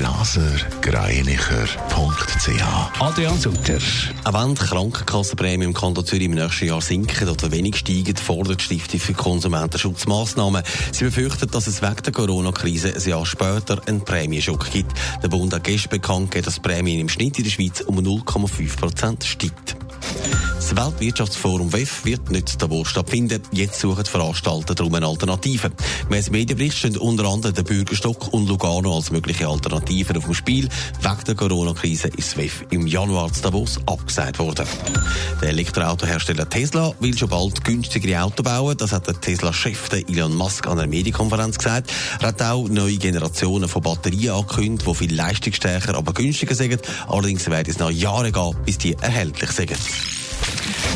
blasergreinicher.ch Adrian Sutter. Auch wenn die Krankenkassenprämie im Kanton Zürich im nächsten Jahr sinken oder wenig steigen, fordert die Stiftung für Konsumentenschutzmaßnahmen. Sie befürchtet, dass es wegen der Corona-Krise ein Jahr später einen Prämienschock gibt. Der Bund hat gestern bekannt gegeben, dass die Prämie im Schnitt in der Schweiz um 0,5 Prozent steigt. Das Weltwirtschaftsforum WEF wird nicht Davos stattfinden. Jetzt suchen die Veranstalter darum eine Alternative. Gemäss Medienbericht stehen unter anderem der Bürgerstock und Lugano als mögliche Alternativen auf dem Spiel. Wegen der Corona-Krise ist WEF im Januar zu Davos abgesagt worden. Der Elektroautohersteller Tesla will schon bald günstigere Autos bauen. Das hat der Tesla-Chef Elon Musk an einer Medienkonferenz gesagt. Er hat auch neue Generationen von Batterien angekündigt, die viel leistungsstärker, aber günstiger sind. Allerdings wird es noch Jahre gehen, bis die erhältlich sind.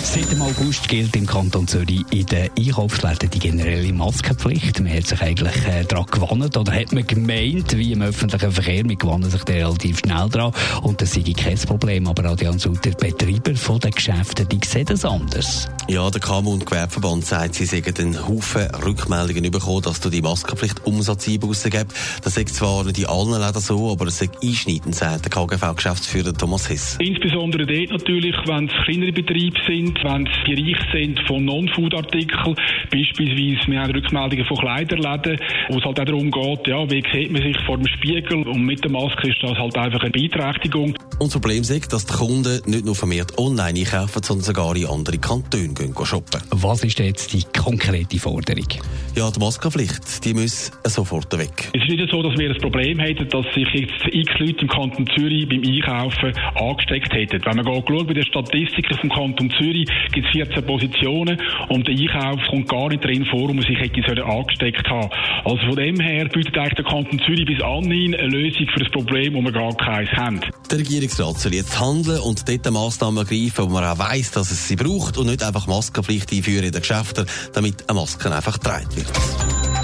Seit dem August gilt im Kanton Zürich in den Einkaufsläden die generelle Maskenpflicht. Man hat sich eigentlich äh, daran gewonnen oder hat man gemeint, wie im öffentlichen Verkehr, man gewonnen sich relativ schnell daran und das sei kein Problem. Aber Adrian Sutter, Betreiber von den Geschäften, die sehen das anders. Ja, der KMU und Gewerbeverband sagt, sie sägen einen Haufen Rückmeldungen bekommen, dass du die Maskenpflicht Umsatzeinbußen gibt. Das ist zwar nicht in allen Läden so, aber es ist einschneidend, sagt der KGV-Geschäftsführer Thomas Hess. Insbesondere dort natürlich, wenn es kleinere Betriebe sind, wenn es Bereich sind von Non-Food-Artikeln, beispielsweise wir haben Rückmeldungen von Kleiderläden, wo es halt auch darum geht, ja, wie sieht man sich vor dem Spiegel und mit der Maske ist das halt einfach eine Beeinträchtigung. Und das Problem ist, dass die Kunden nicht nur vermehrt online einkaufen, sondern sogar in andere Kantone gehen shoppen. Was ist jetzt die konkrete Forderung? Ja, die Maskenpflicht, die muss sofort weg. Es ist nicht so, dass wir ein Problem hätten, dass sich jetzt x Leute im Kanton Zürich beim Einkaufen angesteckt hätten. Wenn man schaut, bei den Statistiken vom Kanton Zürich gibt es 14 Positionen und der Einkauf kommt gar nicht drin vor, wo man sich hätte angesteckt haben Also von dem her bietet eigentlich der Kanton Zürich bis anhin eine Lösung für das Problem, wo wir gar keins haben. Der Regierungsrat soll jetzt handeln und dort Massnahmen ergreifen, wo man auch weiss, dass es sie braucht und nicht einfach Maskenpflicht einführen in den Geschäften, damit eine Maske einfach getragen wird.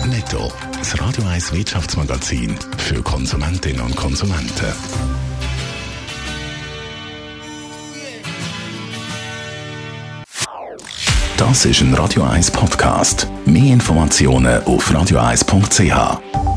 Netto, das Radio 1 Wirtschaftsmagazin für Konsumentinnen und Konsumenten. Das ist ein Radio 1 Podcast. Mehr Informationen auf radio1.ch.